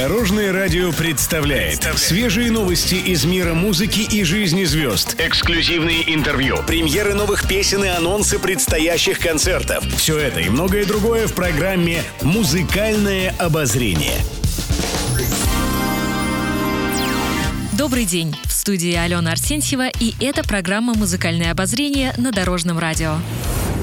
Дорожное радио представляет свежие новости из мира музыки и жизни звезд. Эксклюзивные интервью, премьеры новых песен и анонсы предстоящих концертов. Все это и многое другое в программе «Музыкальное обозрение». Добрый день! В студии Алена Арсентьева, и это программа «Музыкальное обозрение» на Дорожном радио.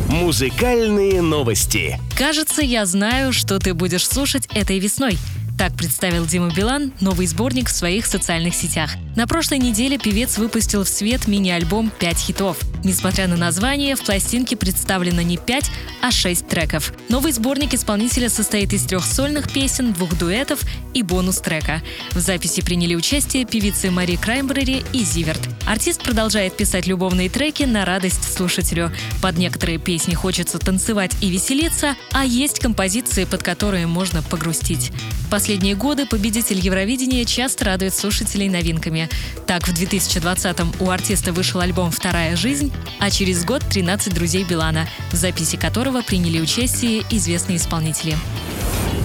Музыкальные новости. Кажется, я знаю, что ты будешь слушать этой весной – так представил Дима Билан новый сборник в своих социальных сетях. На прошлой неделе певец выпустил в свет мини-альбом «Пять хитов». Несмотря на название, в пластинке представлено не 5, а 6 треков. Новый сборник исполнителя состоит из трех сольных песен, двух дуэтов и бонус-трека. В записи приняли участие певицы Мари Краймбрери и Зиверт. Артист продолжает писать любовные треки на радость слушателю. Под некоторые песни хочется танцевать и веселиться, а есть композиции, под которые можно погрустить последние годы победитель Евровидения часто радует слушателей новинками. Так, в 2020-м у артиста вышел альбом «Вторая жизнь», а через год «13 друзей Билана», в записи которого приняли участие известные исполнители.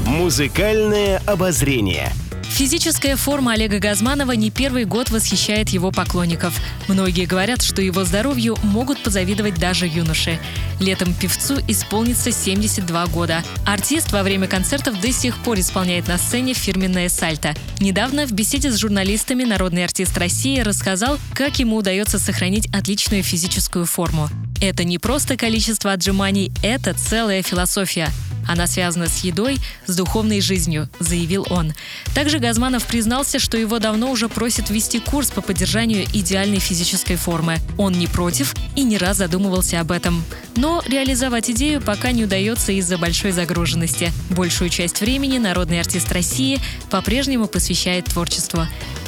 Музыкальное обозрение – Физическая форма Олега Газманова не первый год восхищает его поклонников. Многие говорят, что его здоровью могут позавидовать даже юноши. Летом певцу исполнится 72 года. Артист во время концертов до сих пор исполняет на сцене фирменное сальто. Недавно в беседе с журналистами народный артист России рассказал, как ему удается сохранить отличную физическую форму. Это не просто количество отжиманий, это целая философия. Она связана с едой, с духовной жизнью, заявил он. Также Газманов признался, что его давно уже просят вести курс по поддержанию идеальной физической формы. Он не против и не раз задумывался об этом. Но реализовать идею пока не удается из-за большой загруженности. Большую часть времени народный артист России по-прежнему посвящает творчеству.